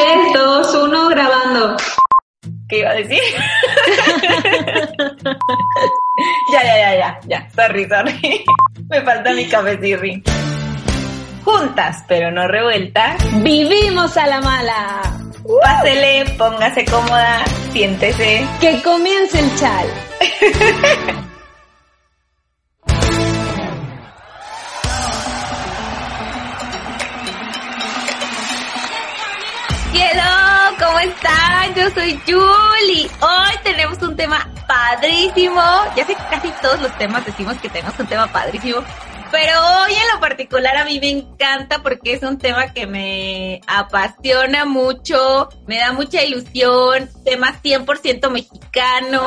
3, 2, 1, grabando. ¿Qué iba a decir? ya, ya, ya, ya, ya. Sorry, sorry. Me falta mi cabecirri. Juntas, pero no revueltas. Vivimos a la mala. Pásele, póngase cómoda, siéntese. Que comience el chal. ¿cómo están? Yo soy Julie. Hoy tenemos un tema padrísimo. Ya sé que casi todos los temas decimos que tenemos un tema padrísimo, pero hoy en lo particular a mí me encanta porque es un tema que me apasiona mucho, me da mucha ilusión, tema 100% mexicano,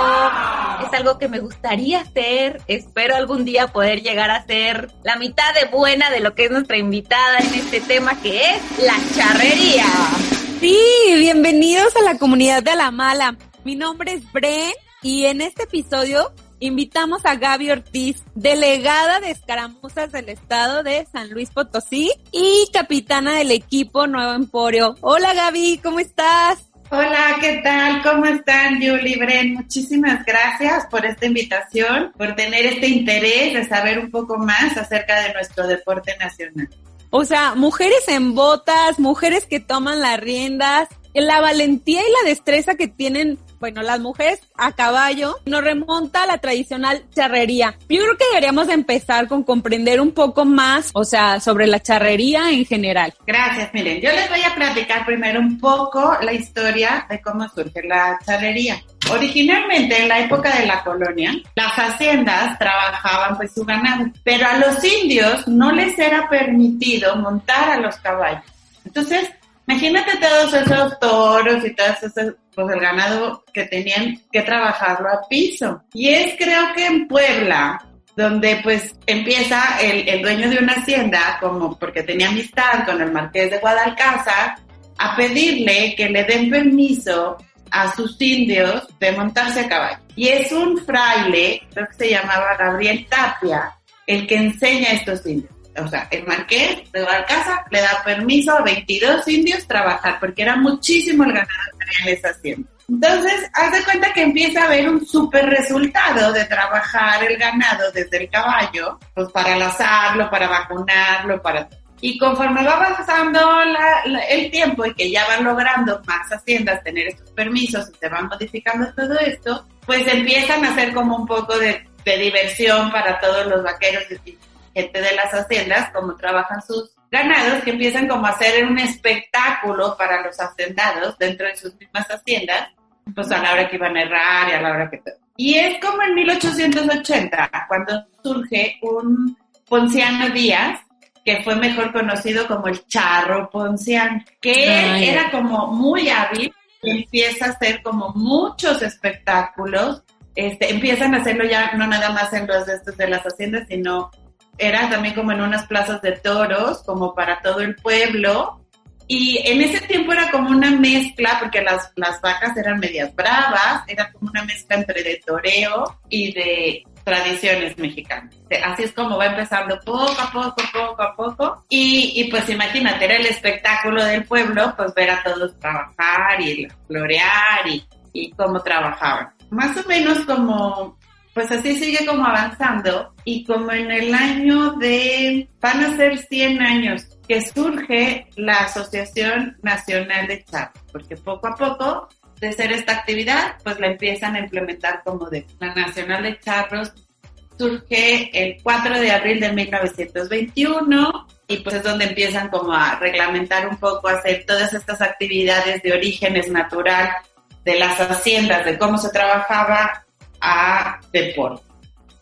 es algo que me gustaría hacer, espero algún día poder llegar a ser la mitad de buena de lo que es nuestra invitada en este tema que es la charrería. Sí, bienvenidos a la comunidad de la Mala. Mi nombre es Bren y en este episodio invitamos a Gaby Ortiz, delegada de escaramuzas del estado de San Luis Potosí y capitana del equipo Nuevo Emporio. Hola Gaby, ¿cómo estás? Hola, ¿qué tal? ¿Cómo están, Julie Bren? Muchísimas gracias por esta invitación, por tener este interés de saber un poco más acerca de nuestro deporte nacional. O sea, mujeres en botas, mujeres que toman las riendas, la valentía y la destreza que tienen, bueno, las mujeres a caballo, nos remonta a la tradicional charrería. Yo creo que deberíamos empezar con comprender un poco más, o sea, sobre la charrería en general. Gracias, miren, yo les voy a platicar primero un poco la historia de cómo surge la charrería. Originalmente en la época de la colonia, las haciendas trabajaban pues su ganado, pero a los indios no les era permitido montar a los caballos. Entonces, imagínate todos esos toros y todo ese, pues el ganado que tenían que trabajarlo a piso. Y es creo que en Puebla, donde pues empieza el, el dueño de una hacienda, como porque tenía amistad con el marqués de Guadalcázar, a pedirle que le den permiso a sus indios de montarse a caballo. Y es un fraile, creo que se llamaba Gabriel Tapia, el que enseña a estos indios. O sea, el marqués de Guadalcázar le da permiso a 22 indios trabajar, porque era muchísimo el ganado que en esa hacienda. Entonces, haz de cuenta que empieza a haber un súper resultado de trabajar el ganado desde el caballo, pues para lazarlo, para vacunarlo, para y conforme va avanzando el tiempo y que ya van logrando más haciendas tener estos permisos y se van modificando todo esto, pues empiezan a hacer como un poco de, diversión para todos los vaqueros y gente de las haciendas, como trabajan sus ganados, que empiezan como a hacer un espectáculo para los hacendados dentro de sus mismas haciendas, pues a la hora que iban a errar y a la hora que... Y es como en 1880, cuando surge un Ponciano Díaz, que fue mejor conocido como el charro ponciano, que era como muy hábil, empieza a hacer como muchos espectáculos, este, empiezan a hacerlo ya no nada más en los de estos de las haciendas, sino era también como en unas plazas de toros, como para todo el pueblo. Y en ese tiempo era como una mezcla, porque las, las vacas eran medias bravas, era como una mezcla entre de toreo y de tradiciones mexicanas. Así es como va empezando poco a poco, poco a poco. Y, y pues imagínate, era el espectáculo del pueblo, pues ver a todos trabajar y florear y, y cómo trabajaban. Más o menos como, pues así sigue como avanzando y como en el año de, van a ser 100 años que surge la Asociación Nacional de Charros, porque poco a poco de ser esta actividad, pues la empiezan a implementar como de la Nacional de Charros. Surge el 4 de abril de 1921 y pues es donde empiezan como a reglamentar un poco, hacer todas estas actividades de orígenes natural de las haciendas, de cómo se trabajaba a deporte.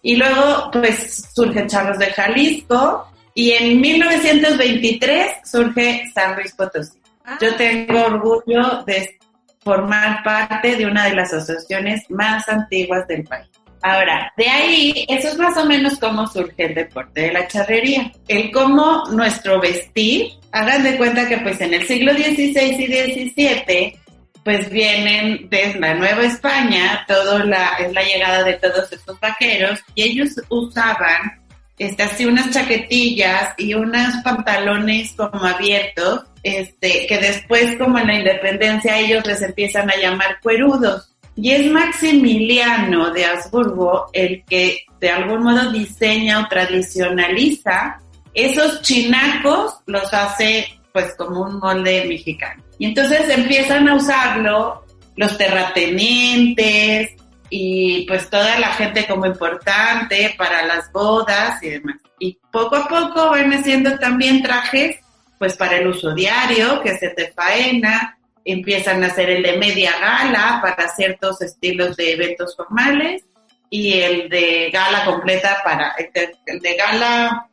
Y luego pues surge Charros de Jalisco y en 1923 surge San Luis Potosí. Yo Ah. tengo orgullo de formar parte de una de las asociaciones más antiguas del país. Ahora, de ahí, eso es más o menos cómo surge el deporte de la charrería. El cómo nuestro vestir, hagan de cuenta que pues en el siglo XVI y XVII, pues vienen desde la Nueva España, todo la, es la llegada de todos estos vaqueros, y ellos usaban este, así unas chaquetillas y unos pantalones como abiertos, este, que después como en la independencia ellos les empiezan a llamar cuerudos. Y es Maximiliano de Habsburgo el que de algún modo diseña o tradicionaliza esos chinacos, los hace pues como un molde mexicano. Y entonces empiezan a usarlo los terratenientes y pues toda la gente como importante para las bodas y demás. Y poco a poco van haciendo también trajes pues para el uso diario, que se te faena, empiezan a hacer el de media gala para ciertos estilos de eventos formales y el de gala completa para, el de, el de gala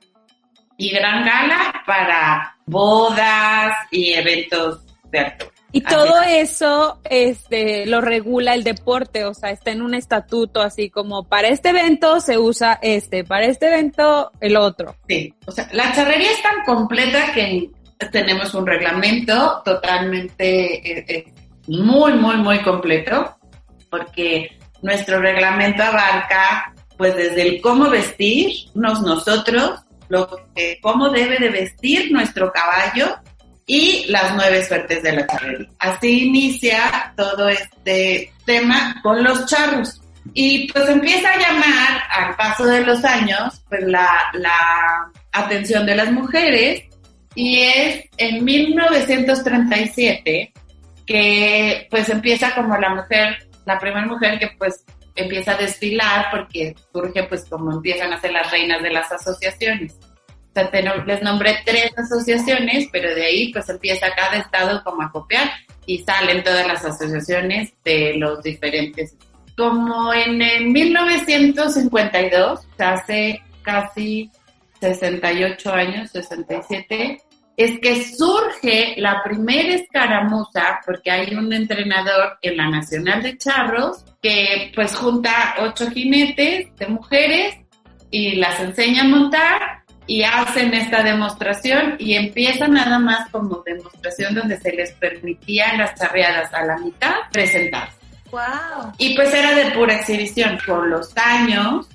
y gran gala para bodas y eventos de altura. Y Así todo eso este, lo regula el deporte, o sea, está en un estatuto así como para este evento se usa este, para este evento el otro. Sí, o sea, la charrería es tan completa que tenemos un reglamento totalmente eh, eh, muy, muy, muy completo, porque nuestro reglamento abarca, pues, desde el cómo vestirnos nosotros, lo que, cómo debe de vestir nuestro caballo y las nueve suertes de la charrería. Así inicia todo este tema con los charros. Y pues empieza a llamar al paso de los años pues la, la atención de las mujeres y es en 1937 que pues empieza como la mujer, la primera mujer que pues empieza a desfilar porque surge pues como empiezan a ser las reinas de las asociaciones. O sea, te les nombré tres asociaciones, pero de ahí pues empieza cada estado como a copiar y salen todas las asociaciones de los diferentes. Como en el 1952, o sea, hace casi 68 años, 67, es que surge la primera escaramuza, porque hay un entrenador en la Nacional de Charros que pues junta ocho jinetes de mujeres y las enseña a montar y hacen esta demostración y empieza nada más como demostración donde se les permitían las charreadas a la mitad presentarse. Wow. Y pues era de pura exhibición. Con los años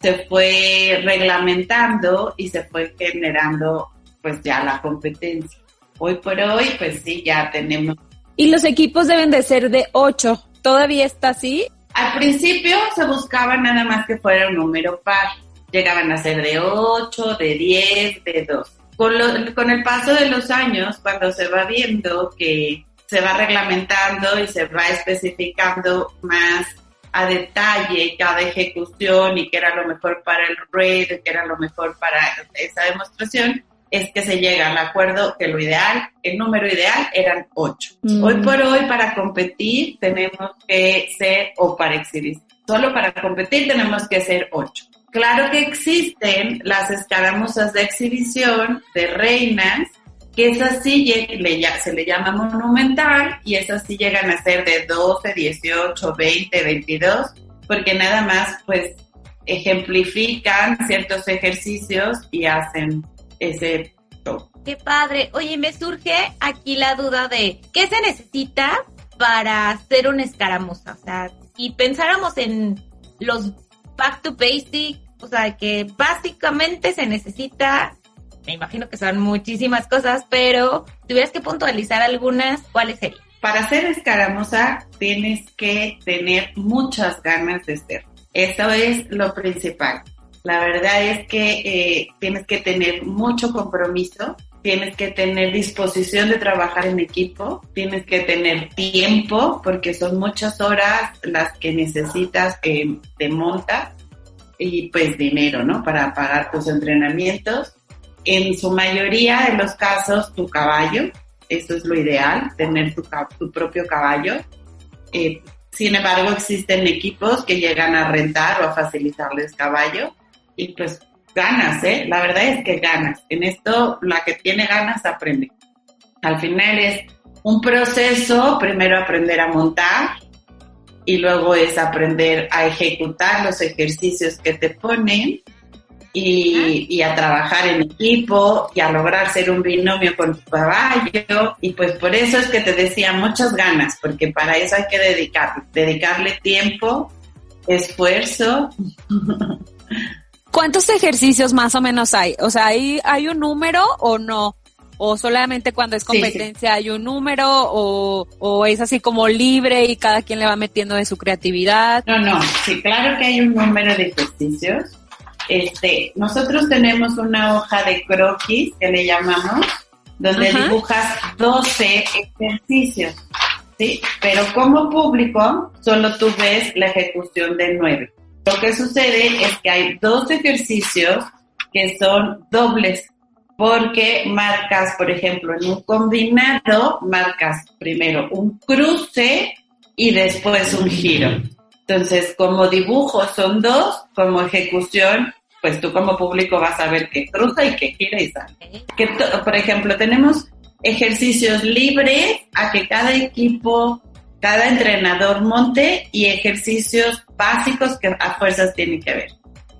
se fue reglamentando y se fue generando pues ya la competencia. Hoy por hoy pues sí, ya tenemos. Y los equipos deben de ser de ocho. ¿Todavía está así? Al principio se buscaba nada más que fuera un número par. Llegaban a ser de 8, de 10, de 2. Con, lo- con el paso de los años, cuando se va viendo que se va reglamentando y se va especificando más a detalle cada ejecución y qué era lo mejor para el ruedo, qué era lo mejor para esa demostración, es que se llega al acuerdo que lo ideal, el número ideal eran 8. Mm. Hoy por hoy para competir tenemos que ser, o para exhibir, solo para competir tenemos que ser 8. Claro que existen las escaramuzas de exhibición de reinas, que esas sí se le llama monumental y esas sí llegan a ser de 12, 18, 20, 22, porque nada más pues ejemplifican ciertos ejercicios y hacen ese show. Qué padre. Oye, me surge aquí la duda de qué se necesita para hacer una escaramuza. O sea, si pensáramos en los back to basic, o sea, que básicamente se necesita, me imagino que son muchísimas cosas, pero tuvieras que puntualizar algunas, ¿cuáles serían? Para hacer escaramuza tienes que tener muchas ganas de ser. Eso es lo principal. La verdad es que eh, tienes que tener mucho compromiso, tienes que tener disposición de trabajar en equipo, tienes que tener tiempo, porque son muchas horas las que necesitas eh, de monta y pues dinero, ¿no? Para pagar tus entrenamientos. En su mayoría de los casos, tu caballo, eso es lo ideal, tener tu, tu propio caballo. Eh, sin embargo, existen equipos que llegan a rentar o a facilitarles caballo y pues ganas, ¿eh? La verdad es que ganas. En esto, la que tiene ganas aprende. Al final es un proceso, primero aprender a montar y luego es aprender a ejecutar los ejercicios que te ponen y, y, a trabajar en equipo y a lograr ser un binomio con tu caballo. Y pues por eso es que te decía muchas ganas, porque para eso hay que dedicar, dedicarle tiempo, esfuerzo. ¿Cuántos ejercicios más o menos hay? O sea, ¿hay, hay un número o no? ¿O solamente cuando es competencia hay un número? O, ¿O es así como libre y cada quien le va metiendo de su creatividad? No, no, sí, claro que hay un número de ejercicios este, nosotros tenemos una hoja de croquis que le llamamos, donde dibujas 12 ejercicios, ¿sí? Pero como público, solo tú ves la ejecución de 9. Lo que sucede es que hay dos ejercicios que son dobles, porque marcas, por ejemplo, en un combinado, marcas primero un cruce y después un giro. Entonces, como dibujo son dos, como ejecución, pues tú como público vas a ver que cruza y que gira y sale. Que, por ejemplo, tenemos ejercicios libres a que cada equipo, cada entrenador monte y ejercicios básicos que a fuerzas tienen que ver.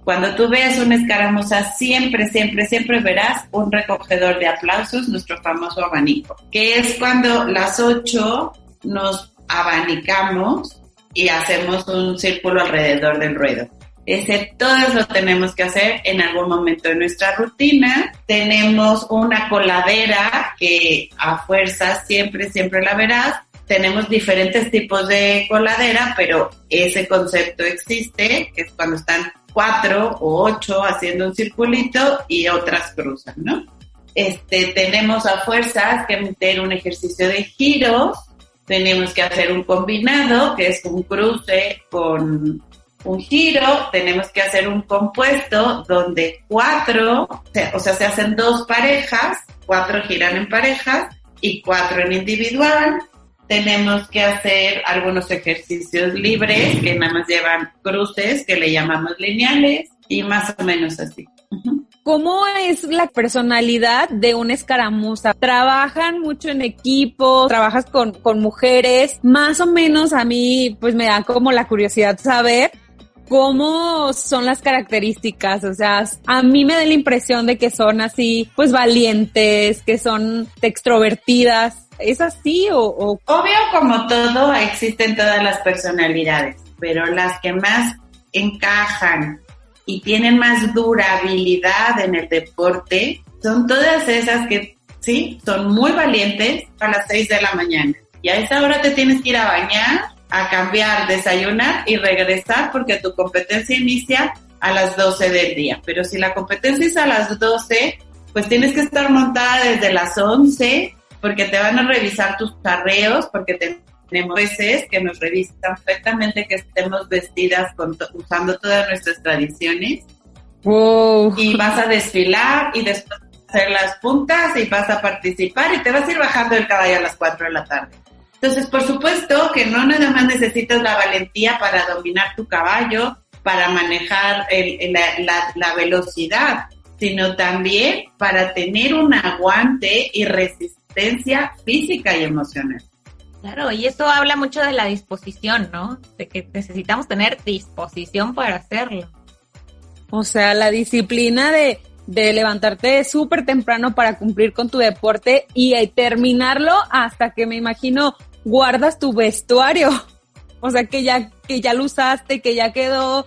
Cuando tú veas una escaramuza, siempre, siempre, siempre verás un recogedor de aplausos, nuestro famoso abanico, que es cuando las ocho nos abanicamos y hacemos un círculo alrededor del ruedo. Ese todos lo tenemos que hacer en algún momento de nuestra rutina. Tenemos una coladera que a fuerza siempre, siempre la verás. Tenemos diferentes tipos de coladera, pero ese concepto existe, que es cuando están cuatro o ocho haciendo un circulito y otras cruzan, ¿no? Este, tenemos a fuerzas que meter un ejercicio de giros, tenemos que hacer un combinado, que es un cruce con un giro, tenemos que hacer un compuesto donde cuatro, o sea, se hacen dos parejas, cuatro giran en parejas y cuatro en individual. Tenemos que hacer algunos ejercicios libres que nada más llevan cruces, que le llamamos lineales, y más o menos así. ¿Cómo es la personalidad de una escaramuza? ¿Trabajan mucho en equipo? ¿Trabajas con, con mujeres? Más o menos a mí pues me da como la curiosidad saber cómo son las características, o sea, a mí me da la impresión de que son así, pues valientes, que son extrovertidas. ¿Es así o. Obvio, como todo, existen todas las personalidades, pero las que más encajan y tienen más durabilidad en el deporte, son todas esas que sí, son muy valientes a las 6 de la mañana. Y a esa hora te tienes que ir a bañar, a cambiar, desayunar y regresar porque tu competencia inicia a las 12 del día. Pero si la competencia es a las 12, pues tienes que estar montada desde las 11 porque te van a revisar tus carreos, porque te tenemos veces que nos revisan perfectamente que estemos vestidas con usando todas nuestras tradiciones. Y vas a desfilar y después hacer las puntas y vas a participar y te vas a ir bajando el caballo a las 4 de la tarde. Entonces, por supuesto que no nada más necesitas la valentía para dominar tu caballo, para manejar la, la velocidad, sino también para tener un aguante y resistencia física y emocional. Claro, y eso habla mucho de la disposición, ¿no? De que necesitamos tener disposición para hacerlo. O sea, la disciplina de, de levantarte súper temprano para cumplir con tu deporte y terminarlo hasta que me imagino guardas tu vestuario. O sea, que ya, que ya lo usaste, que ya quedó.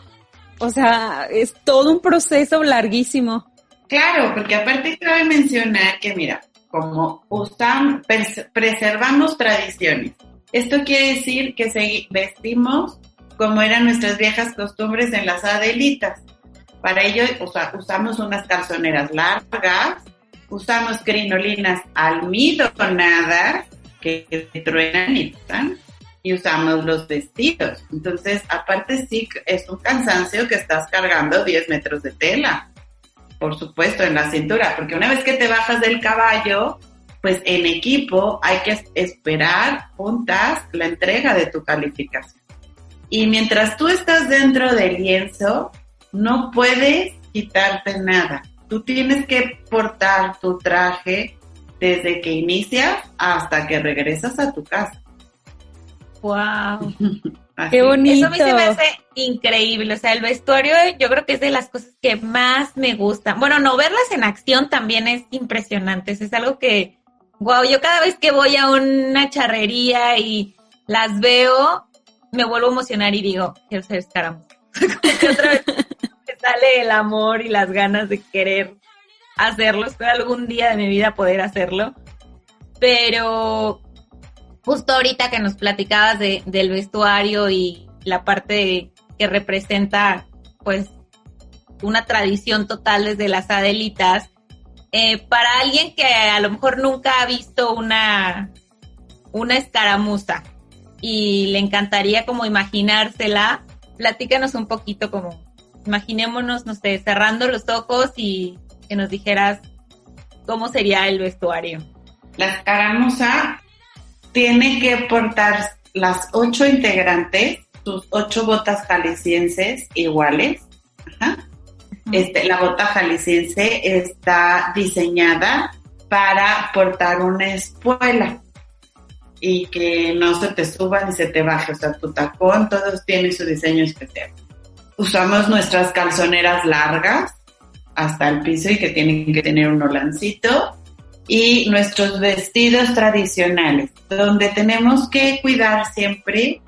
O sea, es todo un proceso larguísimo. Claro, porque aparte cabe mencionar que, mira, como usamos, preservamos tradiciones. Esto quiere decir que vestimos como eran nuestras viejas costumbres en las adelitas. Para ello usamos unas calzoneras largas, usamos crinolinas almidonadas que truenan y y usamos los vestidos. Entonces, aparte sí es un cansancio que estás cargando 10 metros de tela por supuesto, en la cintura, porque una vez que te bajas del caballo, pues en equipo hay que esperar juntas la entrega de tu calificación. Y mientras tú estás dentro del lienzo, no puedes quitarte nada. Tú tienes que portar tu traje desde que inicias hasta que regresas a tu casa. Wow. Qué bonito. Eso a mí se me hace increíble. O sea, el vestuario yo creo que es de las cosas que más me gustan. Bueno, no verlas en acción también es impresionante. Es algo que, wow, yo cada vez que voy a una charrería y las veo, me vuelvo a emocionar y digo, quiero ser escaramuza. otra vez me sale el amor y las ganas de querer hacerlo. Espero algún día de mi vida poder hacerlo. Pero justo ahorita que nos platicabas de, del vestuario y la parte que representa pues una tradición total desde las Adelitas, eh, para alguien que a lo mejor nunca ha visto una, una escaramuza y le encantaría como imaginársela, platícanos un poquito como, imaginémonos, no sé, cerrando los ojos y que nos dijeras cómo sería el vestuario. La escaramuza tiene que portar las ocho integrantes, sus ocho botas jaliscienses iguales. Este, la bota jalisciense está diseñada para portar una espuela y que no se te suba ni se te baje. O sea, tu tacón, todos tienen su diseño especial. Usamos nuestras calzoneras largas hasta el piso y que tienen que tener un holancito y nuestros vestidos tradicionales, donde tenemos que cuidar siempre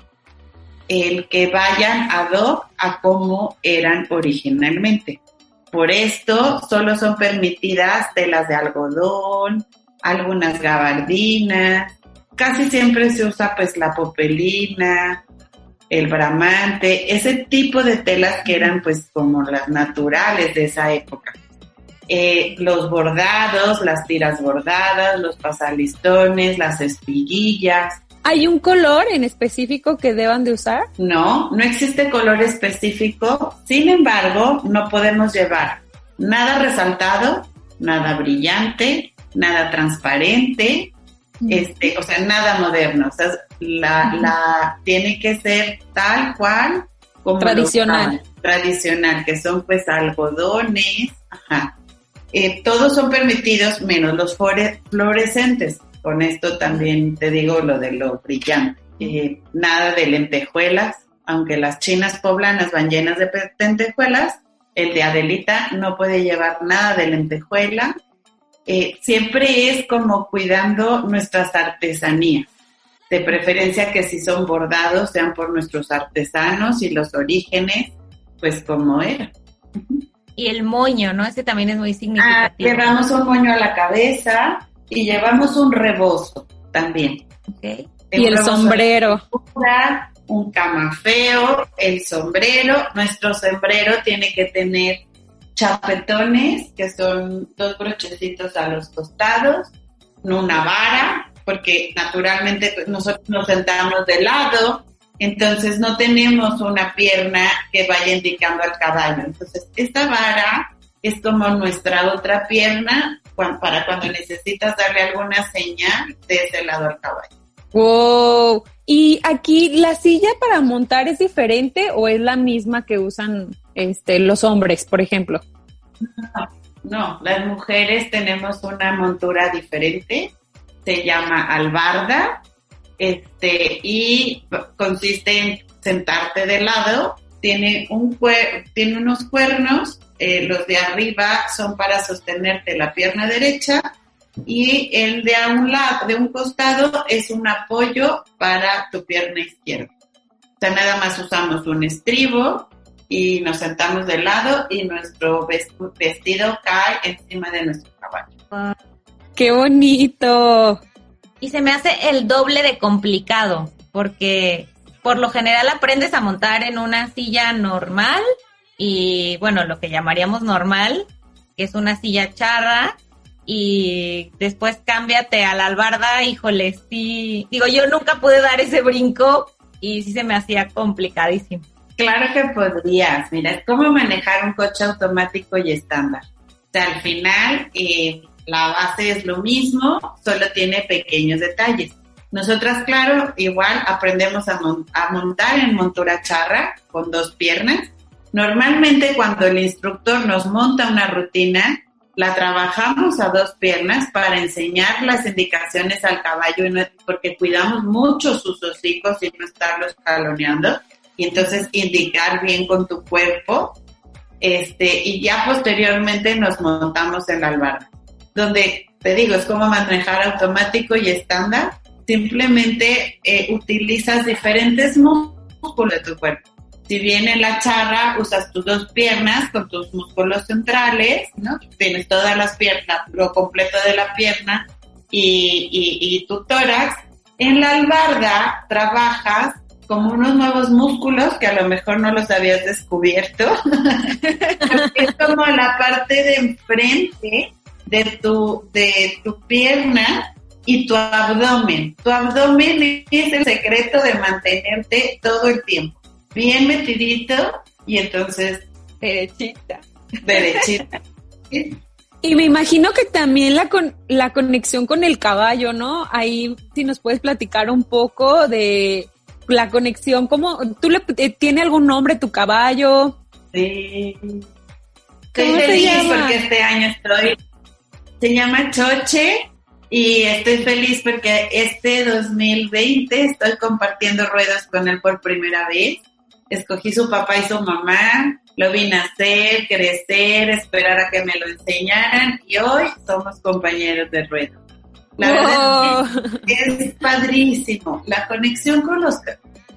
el que vayan ad hoc a como eran originalmente. Por esto solo son permitidas telas de algodón, algunas gabardinas, casi siempre se usa pues la popelina, el bramante, ese tipo de telas que eran pues como las naturales de esa época. Eh, los bordados, las tiras bordadas, los pasalistones, las espiguillas. ¿Hay un color en específico que deban de usar? No, no existe color específico. Sin embargo, no podemos llevar nada resaltado, nada brillante, nada transparente, este, o sea, nada moderno. O sea, la, la tiene que ser tal cual como tradicional. tradicional, que son pues algodones, ajá, eh, todos son permitidos menos los fluorescentes. Con esto también te digo lo de lo brillante. Eh, nada de lentejuelas, aunque las chinas poblanas van llenas de lentejuelas, el de Adelita no puede llevar nada de lentejuela. Eh, siempre es como cuidando nuestras artesanías. De preferencia que si son bordados sean por nuestros artesanos y los orígenes, pues como era y el moño, ¿no? Ese también es muy significativo. Ah, llevamos un moño a la cabeza y llevamos un rebozo también. Okay. Y el sombrero. Un camafeo, el sombrero. Nuestro sombrero tiene que tener chapetones, que son dos brochecitos a los costados, una vara, porque naturalmente nosotros nos sentamos de lado, entonces no tenemos una pierna que vaya indicando al caballo. Entonces esta vara es como nuestra otra pierna para cuando necesitas darle alguna señal de ese lado al caballo. Wow. ¿Y aquí la silla para montar es diferente o es la misma que usan este, los hombres, por ejemplo? no, las mujeres tenemos una montura diferente. Se llama albarda este, y consiste en sentarte de lado, tiene, un tiene unos cuernos, eh, los de arriba son para sostenerte la pierna derecha y el de a un lado, de un costado es un apoyo para tu pierna izquierda. O sea, nada más usamos un estribo y nos sentamos de lado y nuestro vestido cae encima de nuestro caballo. ¡Qué bonito! y se me hace el doble de complicado, porque por lo general aprendes a montar en una silla normal y bueno, lo que llamaríamos normal, que es una silla charra, y después cámbiate a la albarda, híjole, sí, digo, yo nunca pude dar ese brinco y sí se me hacía complicadísimo. Claro que podrías, mira, es como manejar un coche automático y estándar. O sea, al final, eh, la base es lo mismo, solo tiene pequeños detalles. Nosotras, claro, igual aprendemos a, montar en montura charra con dos piernas. Normalmente cuando el instructor nos monta una rutina, la trabajamos a dos piernas para enseñar las indicaciones al caballo, porque cuidamos mucho sus hocicos y no estarlos caloneando, y entonces indicar bien con tu cuerpo, este, y ya posteriormente nos montamos en la albarda, donde te digo, es como manejar automático y estándar, simplemente eh, utilizas diferentes músculos de tu cuerpo. Si bien en la charra usas tus dos piernas con tus músculos centrales, ¿no? Tienes todas las piernas, lo completo de la pierna y, y, tu tórax. En la albarda trabajas como unos nuevos músculos que a lo mejor no los habías descubierto. es como la parte de enfrente de tu, de tu pierna y tu abdomen. Tu abdomen es el secreto de mantenerte todo el tiempo bien metidito y entonces derechita. Derechita. Y me imagino que también la, con, la conexión con el caballo, ¿no? Ahí si nos puedes platicar un poco de la conexión, ¿cómo, tú le, eh, tiene algún nombre tu caballo? Sí. Estoy feliz porque este año estoy, se llama Choche y estoy feliz porque este 2020 estoy compartiendo ruedas con él por primera vez escogí su papá y su mamá, lo vi nacer, crecer, esperar a que me lo enseñaran y hoy somos compañeros de ruedo. La verdad es, es padrísimo. La conexión con los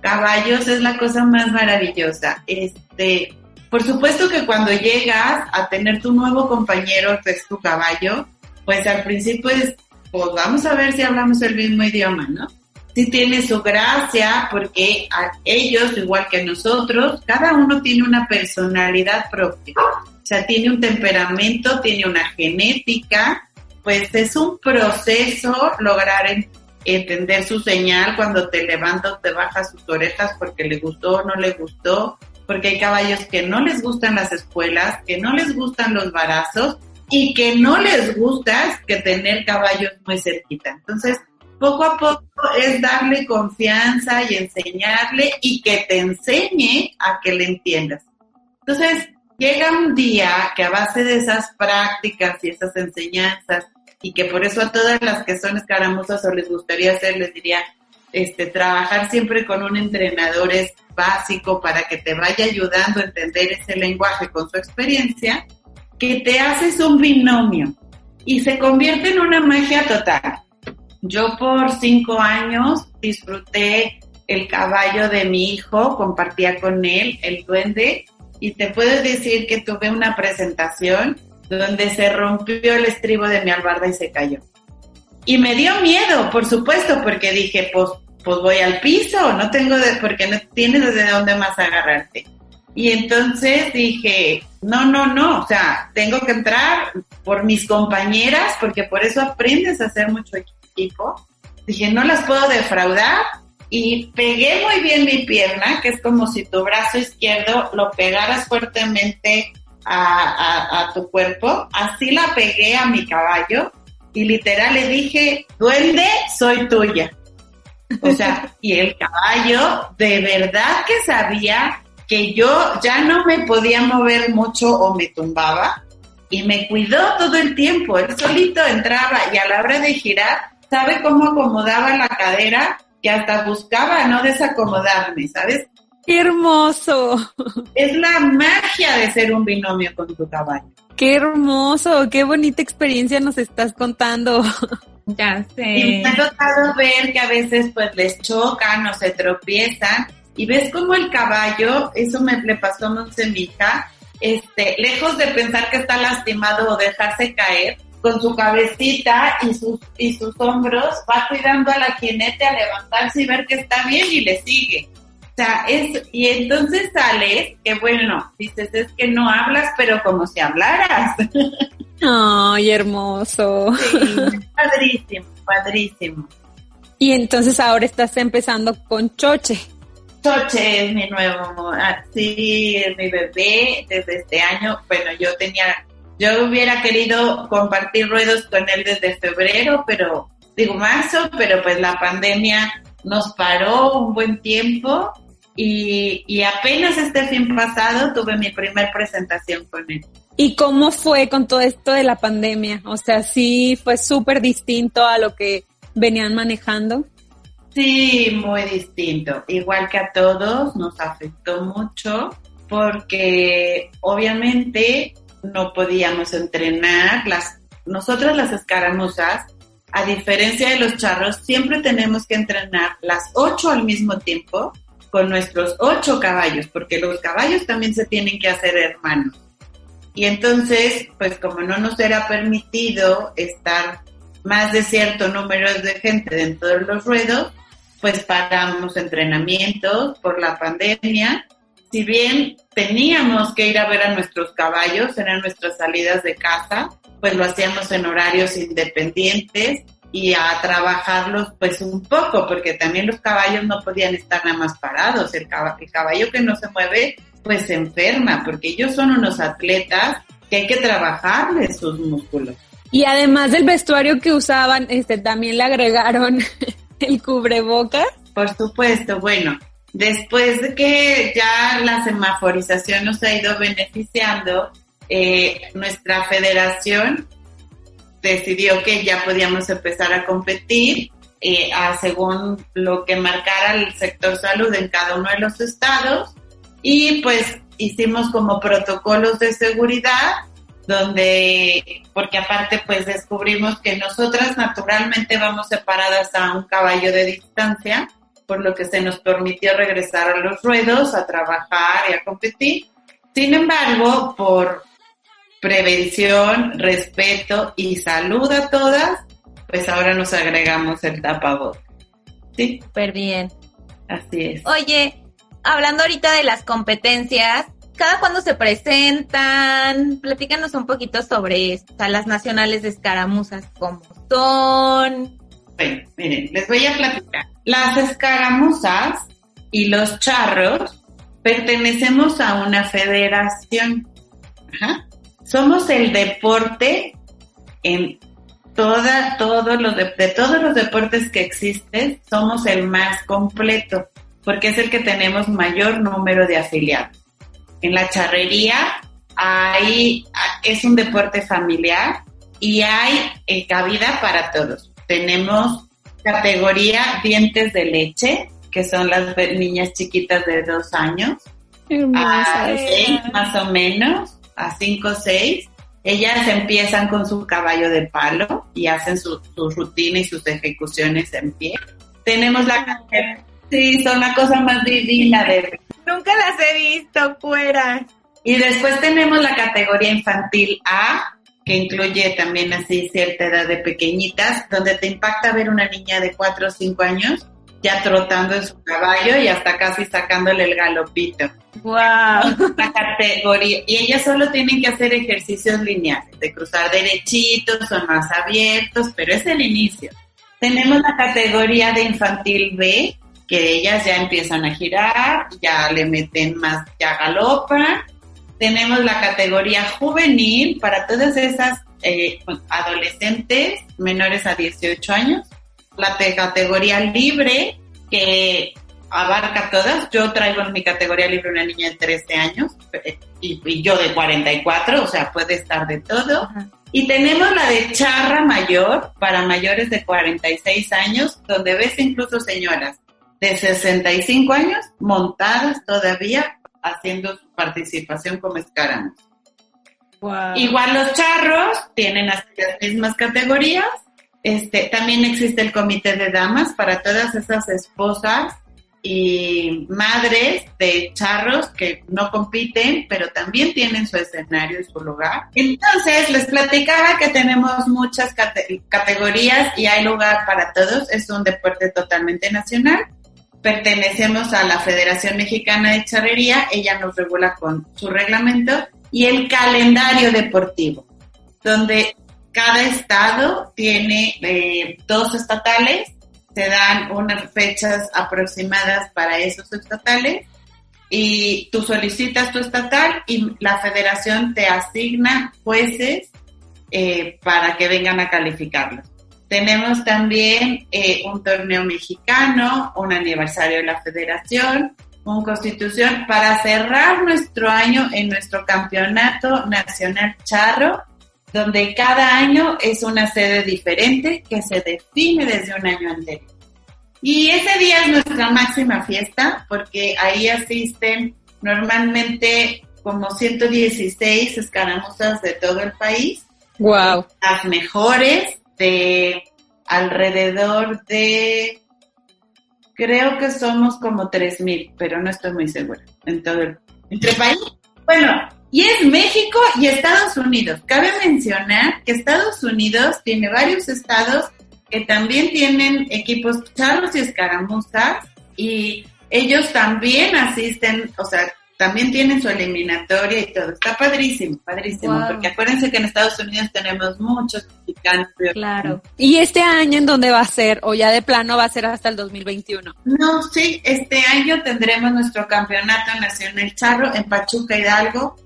caballos es la cosa más maravillosa. Este, por supuesto que cuando llegas a tener tu nuevo compañero, que es tu caballo, pues al principio es, pues vamos a ver si hablamos el mismo idioma, ¿no? Sí tiene su gracia porque a ellos, igual que nosotros, cada uno tiene una personalidad propia. O sea, tiene un temperamento, tiene una genética, pues es un proceso lograr entender su señal cuando te levanta o te baja sus orejas porque le gustó o no le gustó, porque hay caballos que no les gustan las escuelas, que no les gustan los barazos y que no les gusta que tener caballos muy cerquita. Entonces, poco a poco es darle confianza y enseñarle y que te enseñe a que le entiendas. Entonces, llega un día que a base de esas prácticas y esas enseñanzas, y que por eso a todas las que son escaramuzas o les gustaría hacer, les diría, este, trabajar siempre con un entrenador es básico para que te vaya ayudando a entender ese lenguaje con su experiencia, que te haces un binomio y se convierte en una magia total. Yo por cinco años disfruté el caballo de mi hijo, compartía con él el duende y te puedo decir que tuve una presentación donde se rompió el estribo de mi albarda y se cayó. Y me dio miedo, por supuesto, porque dije, pues, pues voy al piso, no tengo de, porque no tienes de dónde más agarrarte. Y entonces dije, no, no, no, o sea, tengo que entrar por mis compañeras, porque por eso aprendes a hacer mucho equipo Dije, no las puedo defraudar y pegué muy bien mi pierna, que es como si tu brazo izquierdo lo pegaras fuertemente a, tu cuerpo. Así la pegué a mi caballo y literal le dije, duende, soy tuya. O sea, y el caballo de verdad que sabía que yo ya no me podía mover mucho o me tumbaba y me cuidó todo el tiempo. Él solito entraba y a la hora de girar sabe cómo acomodaba la cadera que hasta buscaba no desacomodarme, ¿sabes? ¡Qué hermoso! Es la magia de ser un binomio con tu caballo. ¡Qué hermoso! ¡Qué bonita experiencia nos estás contando! Ya sé. Y me ha tocado ver que a veces pues les chocan o se tropiezan y ves como el caballo, eso me le pasó a Monse, mi hija, este, lejos de pensar que está lastimado o dejarse caer, con su cabecita y sus, y sus hombros, va cuidando a la jinete a levantarse y ver que está bien y le sigue. O sea, es, y entonces sales, que bueno, dices, es que no hablas, pero como si hablaras. Ay, hermoso. Sí, padrísimo, padrísimo. Y entonces ahora estás empezando con Choche. Choche es mi nuevo, sí, es mi bebé desde este año. Bueno, yo tenía yo hubiera querido compartir ruedos con él desde febrero, pero digo marzo, pero pues la pandemia nos paró un buen tiempo y, y apenas este fin pasado tuve mi primer presentación con él. ¿Y cómo fue con todo esto de la pandemia? O sea, sí fue súper distinto a lo que venían manejando. Sí, muy distinto. Igual que a todos, nos afectó mucho porque obviamente no podíamos entrenar. Las, nosotros las escaramuzas, a diferencia de los charros, siempre tenemos que entrenar las ocho al mismo tiempo con nuestros ocho caballos, porque los caballos también se tienen que hacer hermanos. Y entonces, pues como no nos era permitido estar más de cierto número de gente dentro de los ruedos, pues paramos entrenamientos por la pandemia. Si bien teníamos que ir a ver a nuestros caballos, eran nuestras salidas de casa, pues lo hacíamos en horarios independientes y a trabajarlos pues un poco, porque también los caballos no podían estar nada más parados. El caballo, el caballo que no se mueve pues se enferma, porque ellos son unos atletas que hay que trabajarles sus músculos. Y además del vestuario que usaban, este también le agregaron el cubrebocas. Por supuesto, bueno, después de que ya la semaforización nos ha ido beneficiando, eh, nuestra federación decidió que ya podíamos empezar a competir eh, según lo que marcara el sector salud en cada uno de los estados. Y pues hicimos como protocolos de seguridad donde, porque aparte pues descubrimos que nosotras naturalmente vamos separadas a un caballo de distancia, por lo que se nos permitió regresar a los ruedos, a trabajar y a competir. Sin embargo, por prevención, respeto y salud a todas, pues ahora nos agregamos el tapabocas. Sí. Súper bien. Así es. Oye, hablando ahorita de las competencias, ¿cada cuándo se presentan? Platícanos un poquito sobre esto, las nacionales de escaramuzas, ¿cómo son? Bueno, miren, les voy a platicar. Las escaramuzas y los charros pertenecemos a una federación. Somos el deporte en toda, todos los de, todos los deportes que existen, somos el más completo porque es el que tenemos mayor número de afiliados. En la charrería hay, es un deporte familiar y hay eh, cabida para todos. Tenemos categoría dientes de leche, que son las niñas chiquitas de dos años, a seis más o menos, a cinco o seis. Ellas empiezan con su caballo de palo y hacen su, su rutina y sus ejecuciones en pie. Tenemos la Sí, son la cosa más divina de... Nunca las he visto fuera. Y después tenemos la categoría infantil A, que incluye también así cierta edad de pequeñitas, donde te impacta ver una niña de 4 o 5 años ya trotando en su caballo y hasta casi sacándole el galopito. ¡Wow! La categoría, y ellas solo tienen que hacer ejercicios lineales, de cruzar derechitos o más abiertos, pero es el inicio. Tenemos la categoría de infantil B, que ellas ya empiezan a girar, ya le meten más, ya galopan. Tenemos la categoría juvenil para todas esas eh, adolescentes menores a 18 años. La categoría libre, que abarca todas. Yo traigo en mi categoría libre una niña de 13 años eh, y, yo de 44, o sea, puede estar de todo. Y tenemos la de charra mayor para mayores de 46 años, donde ves incluso señoras de 65 años montadas todavía haciendo su participación como escáramos. Igual los charros tienen las mismas categorías. Este, también existe el comité de damas para todas esas esposas y madres de charros que no compiten, pero también tienen su escenario y su lugar. Entonces, les platicaba que tenemos muchas categorías y hay lugar para todos. Es un deporte totalmente nacional pertenecemos a la Federación Mexicana de Charrería, ella nos regula con su reglamento y el calendario deportivo, donde cada estado tiene eh, dos estatales, se dan unas fechas aproximadas para esos estatales y tú solicitas tu estatal y la federación te asigna jueces eh, para que vengan a calificarlos. Tenemos también eh, un torneo mexicano, un aniversario de la federación, con Constitución para cerrar nuestro año en nuestro campeonato nacional charro, donde cada año es una sede diferente que se define desde un año anterior. Y ese día es nuestra máxima fiesta porque ahí asisten normalmente como 116 escaramuzas de todo el país. Wow. Las mejores de alrededor de Creo que somos como 3.000, pero no estoy muy segura en todo el entre país. Bueno, y es México y Estados Unidos. Cabe mencionar que Estados Unidos tiene varios estados que también tienen equipos charros y escaramuzas y ellos también asisten, o sea, también tienen su eliminatoria y todo. Está padrísimo, padrísimo, porque acuérdense que en Estados Unidos tenemos muchos mexicanos. Claro. ¿Y este año en dónde va a ser? ¿O ya de plano va a ser hasta el 2021? No, sí, este año tendremos nuestro campeonato nacional charro en Pachuca Hidalgo,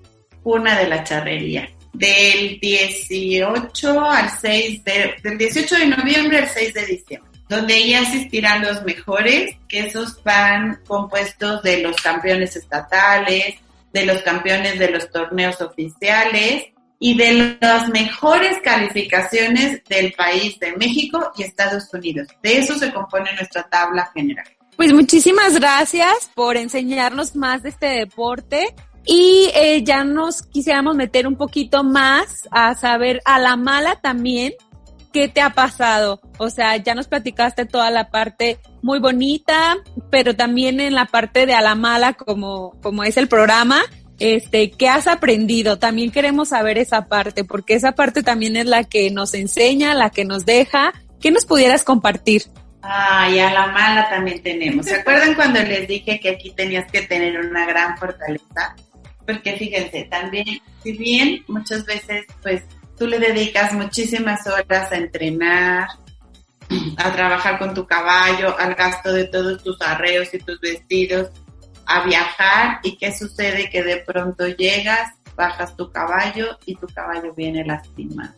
una de la charrería. Del 18 al 6 de, del 18 de noviembre al 6 de diciembre donde ahí asistirán los mejores, que esos van compuestos de los campeones estatales, de los campeones de los torneos oficiales y de las mejores calificaciones del país de México y Estados Unidos. De eso se compone nuestra tabla general. Pues muchísimas gracias por enseñarnos más de este deporte y eh, ya nos quisiéramos meter un poquito más a saber a la mala también ¿qué te ha pasado? O sea, ya nos platicaste toda la parte muy bonita, pero también en la parte de a la mala, como, como es el programa, este, ¿qué has aprendido? También queremos saber esa parte, porque esa parte también es la que nos enseña, la que nos deja. ¿Qué nos pudieras compartir? Ay, a la mala también tenemos. ¿Se acuerdan cuando les dije que aquí tenías que tener una gran fortaleza? Porque fíjense, también, si bien muchas veces, pues, tú le dedicas muchísimas horas a entrenar, a trabajar con tu caballo, al gasto de todos tus arreos y tus vestidos, a viajar y qué sucede que de pronto llegas, bajas tu caballo y tu caballo viene lastimado.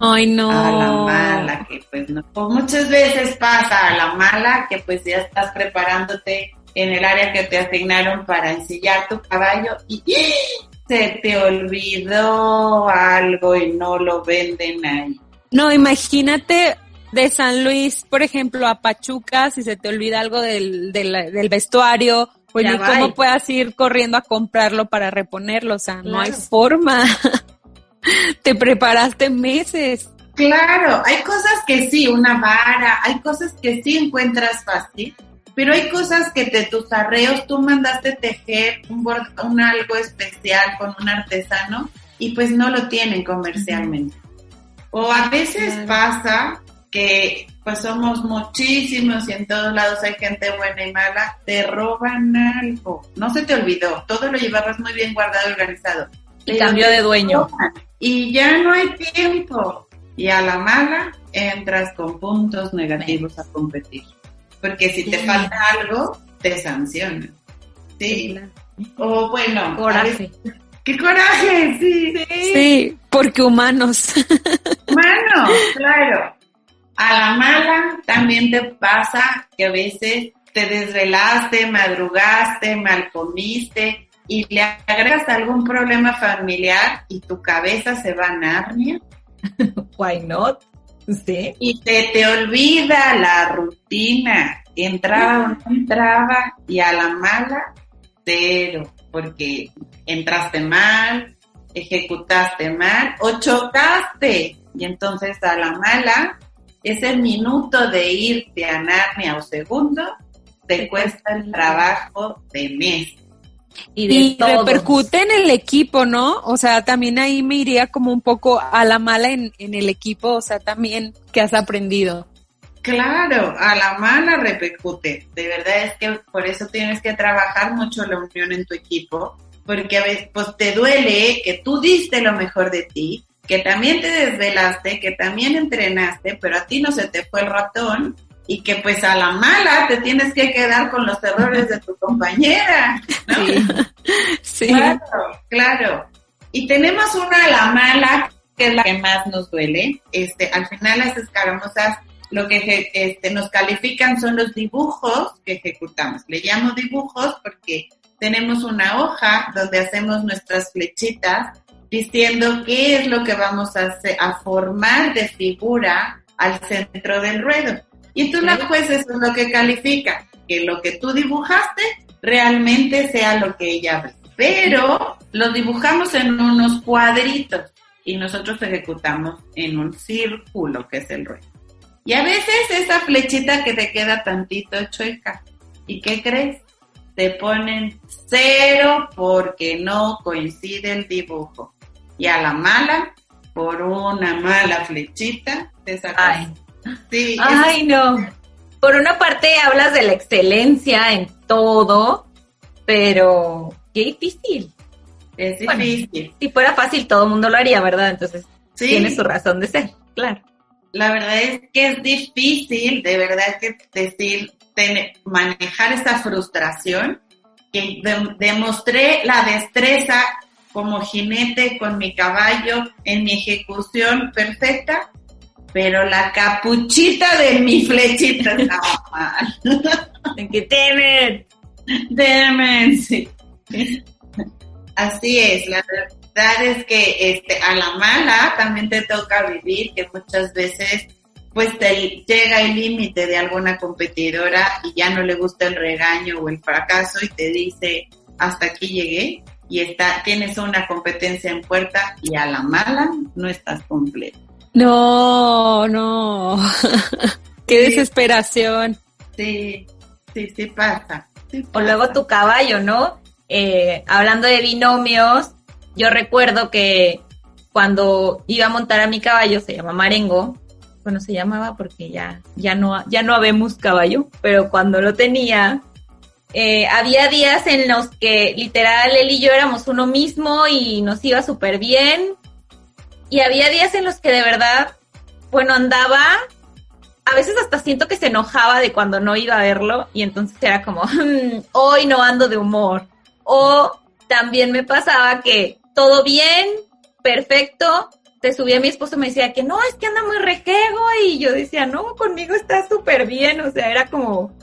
Ay, no. A la mala, que pues no. Pues muchas veces pasa a la mala que pues ya estás preparándote en el área que te asignaron para ensillar tu caballo y se te olvidó algo y no lo venden ahí. No, imagínate de San Luis, por ejemplo, a Pachuca, si se te olvida algo del, del, vestuario, pues ni cómo puedas ir corriendo a comprarlo para reponerlo, o sea, no hay forma. te preparaste meses. Claro, hay cosas que sí, una vara, hay cosas que sí encuentras fácil, pero hay cosas que de tus arreos tú mandaste tejer un, un algo especial con un artesano y pues no lo tienen comercialmente. O a veces pasa que pues somos muchísimos y en todos lados hay gente buena y mala, te roban algo. No se te olvidó, todo lo llevabas muy bien guardado y organizado. Y cambió de dueño. Y ya no hay tiempo. Y a la mala entras con puntos negativos a competir porque si te falta algo, te sancionan. Sí. O bueno, coraje. ¡Qué coraje! Sí. Sí, porque humanos. Humanos, claro. A la mala también te pasa que a veces te desvelaste, madrugaste, mal comiste y le agregas algún problema familiar y tu cabeza se va a Narnia. Why not? Sí. Y te, te olvida la rutina. Entraba o no entraba y a la mala, cero. Porque entraste mal, ejecutaste mal o chocaste. Y entonces a la mala, ese minuto de irte a Narnia o segundo, te cuesta el trabajo de mes y, repercute en el equipo, ¿no? O sea, también ahí me iría como un poco a la mala en, en el equipo, o sea, también que has aprendido. Claro, a la mala repercute. De verdad es que por eso tienes que trabajar mucho la unión en tu equipo, porque a veces pues te duele que tú diste lo mejor de ti, que también te desvelaste, que también entrenaste, pero a ti no se te fue el ratón y que pues a la mala te tienes que quedar con los errores de tu compañera, ¿no? Sí. Claro, claro. Y tenemos una a la mala, que es la que más nos duele. Este, al final las escaramuzas lo que este, nos califican son los dibujos que ejecutamos. Le llamo dibujos porque tenemos una hoja donde hacemos nuestras flechitas diciendo qué es lo que vamos a, hacer, a formar de figura al centro del ruedo. Y entonces la juez eso es lo que califica, que lo que tú dibujaste realmente sea lo que ella ve. Pero lo dibujamos en unos cuadritos y nosotros ejecutamos en un círculo, que es el ruedo. Y a veces esa flechita que te queda tantito chueca. ¿Y qué crees? Te ponen cero porque no coincide el dibujo. Y a la mala, por una mala flechita, te sacas. Ay, sí, Ay no. Por una parte hablas de la excelencia en todo, pero qué difícil. Es difícil. si fuera fácil, todo el mundo lo haría, ¿verdad? Entonces, tiene su razón de ser, claro la verdad es que es difícil, de verdad que decir, manejar esa frustración, que demostré la destreza como jinete con mi caballo en mi ejecución perfecta, pero la capuchita de mi flechita estaba mal. que temen. Temen, sí. Así es, la verdad es que este, a la mala también te toca vivir, que muchas veces pues te llega el límite de alguna competidora y ya no le gusta el regaño o el fracaso y te dice hasta aquí llegué y está, tienes una competencia en puerta y a la mala no estás completo. No, no. Qué desesperación. Sí, sí, sí pasa. O luego tu caballo, ¿no? Eh, hablando de binomios, yo recuerdo que cuando iba a montar a mi caballo, se llama Marengo, bueno, se llamaba porque ya, ya, no, ya no habemos caballo, pero cuando lo tenía, eh, había días en los que literal él y yo éramos uno mismo y nos iba súper bien. Y había días en los que de verdad, bueno, andaba, a veces hasta siento que se enojaba de cuando no iba a verlo y entonces era como, mm, hoy no ando de humor. O también me pasaba que todo bien, perfecto. Te subí a mi esposo me decía que no, es que anda muy rejego y yo decía, no, conmigo está súper bien, o sea, era como,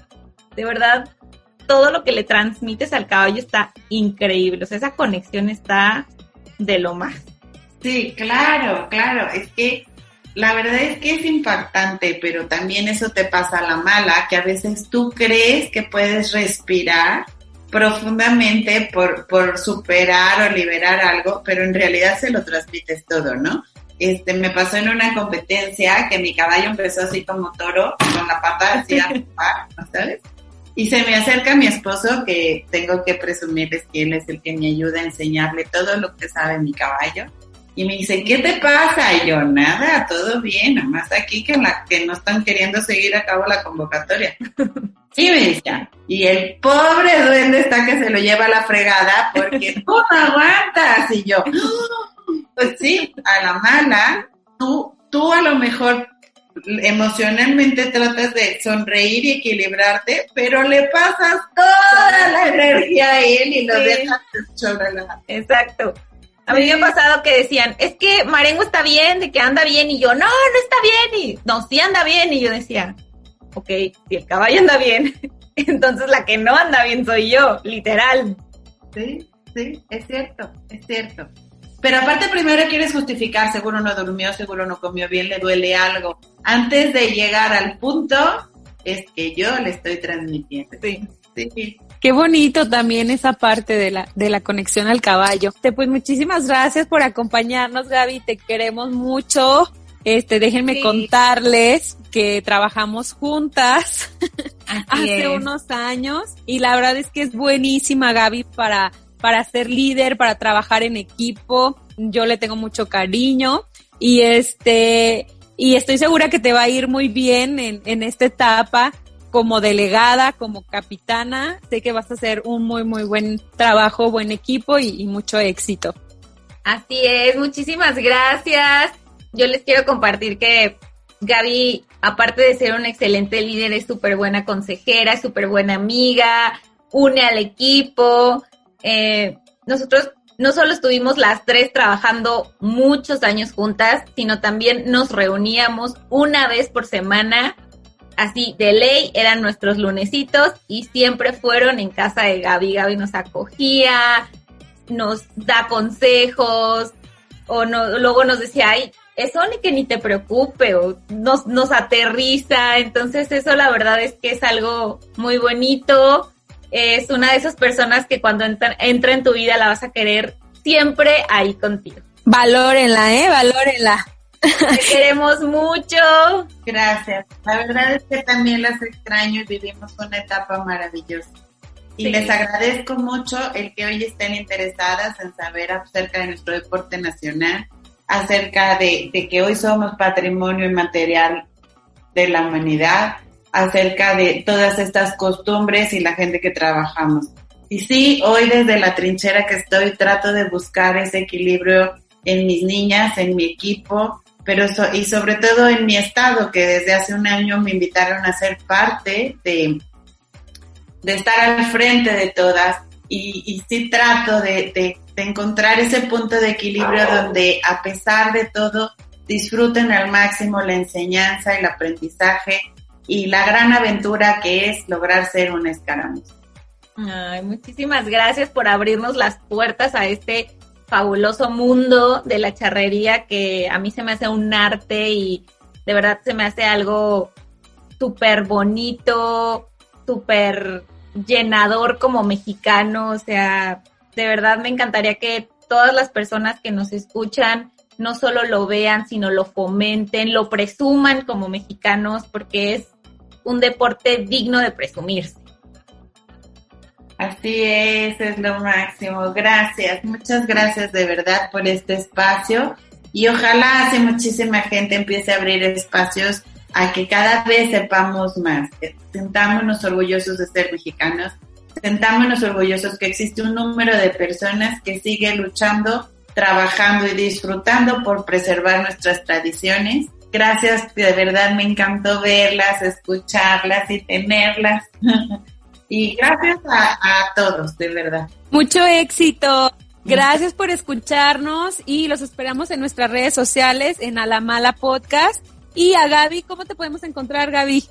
de verdad, todo lo que le transmites al caballo está increíble, o sea, esa conexión está de lo más. Sí, claro, claro, es que la verdad es que es impactante, pero también eso te pasa a la mala, que a veces tú crees que puedes respirar profundamente por, por superar o liberar algo, pero en realidad se lo transmites todo, ¿no? Este, me pasó en una competencia que mi caballo empezó así como toro, con la pata así a ¿sabes? Y se me acerca mi esposo, que tengo que presumirles que él es el que me ayuda a enseñarle todo lo que sabe mi caballo. Y me dice, ¿qué te pasa? Y yo, nada, todo bien, nada más aquí que, la, que no están queriendo seguir a cabo la convocatoria. Sí, me decía. Y el pobre duende está que se lo lleva a la fregada porque tú no aguantas. Y yo, pues sí, a la mala, tú, tú a lo mejor emocionalmente tratas de sonreír y equilibrarte, pero le pasas toda la energía a él y lo dejas sobre la... Exacto. A mí me ha pasado que decían, es que Marengo está bien, de que anda bien, y yo, no, no está bien, y no, sí anda bien, y yo decía, ok, si el caballo anda bien, entonces la que no anda bien soy yo, literal. Sí, sí, es cierto, es cierto. Pero aparte primero quieres justificar, seguro no durmió, seguro no comió bien, le duele algo. Antes de llegar al punto, es que yo le estoy transmitiendo. Sí. Sí. Qué bonito también esa parte de la, de la conexión al caballo. Pues muchísimas gracias por acompañarnos, Gaby. Te queremos mucho. Este, déjenme contarles que trabajamos juntas hace unos años y la verdad es que es buenísima Gaby para, para ser líder, para trabajar en equipo. Yo le tengo mucho cariño y este, y estoy segura que te va a ir muy bien en, en esta etapa como delegada, como capitana. Sé que vas a hacer un muy, muy buen trabajo, buen equipo y, mucho éxito. Así es, muchísimas gracias yo les quiero compartir que Gaby, aparte de ser una excelente líder, es súper buena consejera, súper buena amiga, une al equipo. Eh, nosotros no solo estuvimos las tres trabajando muchos años juntas, sino también nos reuníamos una vez por semana. Así de ley eran nuestros lunesitos y siempre fueron en casa de Gaby. Gaby nos acogía, nos da consejos o no, luego nos decía, ay, eso ni que ni te preocupe o nos, nos aterriza. Entonces eso la verdad es que es algo muy bonito. Es una de esas personas que cuando entra, entra en tu vida la vas a querer siempre ahí contigo. Valórenla, ¿eh? Valórenla. Te queremos mucho. Gracias. La verdad es que también las extraño y vivimos una etapa maravillosa. Y les agradezco mucho el que hoy estén interesadas en saber acerca de nuestro deporte nacional, acerca de, de que hoy somos patrimonio inmaterial de la humanidad, acerca de todas estas costumbres y la gente que trabajamos. Y sí, hoy desde la trinchera que estoy trato de buscar ese equilibrio en mis niñas, en mi equipo, pero y sobre todo en mi estado, que desde hace un año me invitaron a ser parte de, de estar al frente de todas. Y, sí trato de, de, encontrar ese punto de equilibrio donde a pesar de todo disfruten al máximo la enseñanza, el aprendizaje y la gran aventura que es lograr ser un escaramuza. Ay, muchísimas gracias por abrirnos las puertas a este fabuloso mundo de la charrería que a mí se me hace un arte y de verdad se me hace algo súper bonito, súper llenador como mexicano, o sea, de verdad me encantaría que todas las personas que nos escuchan no solo lo vean, sino lo fomenten, lo presuman como mexicanos, porque es un deporte digno de presumirse. Así es, es lo máximo. Gracias, muchas gracias de verdad por este espacio y ojalá hace muchísima gente empiece a abrir espacios a que cada vez sepamos más. Sentámonos orgullosos de ser mexicanos, sentámonos orgullosos que existe un número de personas que sigue luchando, trabajando y disfrutando por preservar nuestras tradiciones. Gracias, de verdad me encantó verlas, escucharlas y tenerlas. y gracias a, a, todos, de verdad. Mucho éxito. Gracias por escucharnos y los esperamos en nuestras redes sociales, en Alamala Podcast. Y a Gaby, ¿cómo te podemos encontrar, Gaby?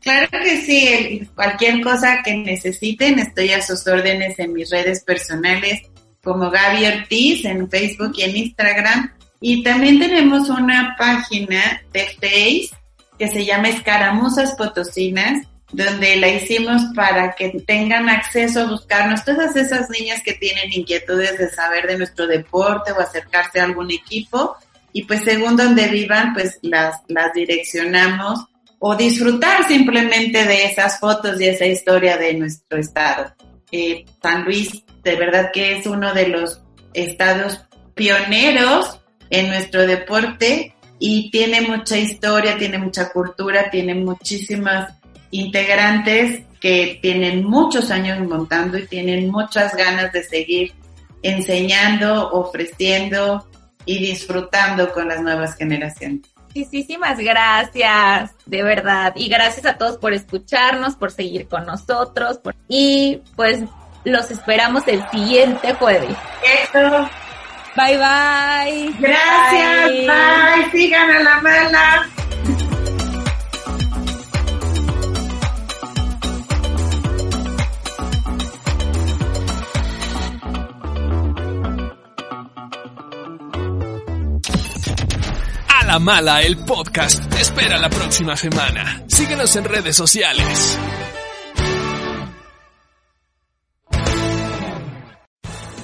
Claro que sí, cualquier cosa que necesiten, estoy a sus órdenes en mis redes personales como Gaby Ortiz en Facebook y en Instagram. Y también tenemos una página de Face que se llama Escaramuzas Potosinas, donde la hicimos para que tengan acceso a buscarnos todas esas niñas que tienen inquietudes de saber de nuestro deporte o acercarse a algún equipo y pues según donde vivan pues las, las direccionamos o disfrutar simplemente de esas fotos y esa historia de nuestro estado. Eh, San Luis de verdad que es uno de los estados pioneros en nuestro deporte y tiene mucha historia, tiene mucha cultura, tiene muchísimas integrantes que tienen muchos años montando y tienen muchas ganas de seguir enseñando, ofreciendo y disfrutando con las nuevas generaciones. Muchísimas gracias, de verdad. Y gracias a todos por escucharnos, por seguir con nosotros. Por... Y pues los esperamos el siguiente jueves. Eso. Bye bye. Gracias. Bye. bye. Sigan a la mala. La Mala, el podcast, espera la próxima semana. Síguenos en redes sociales.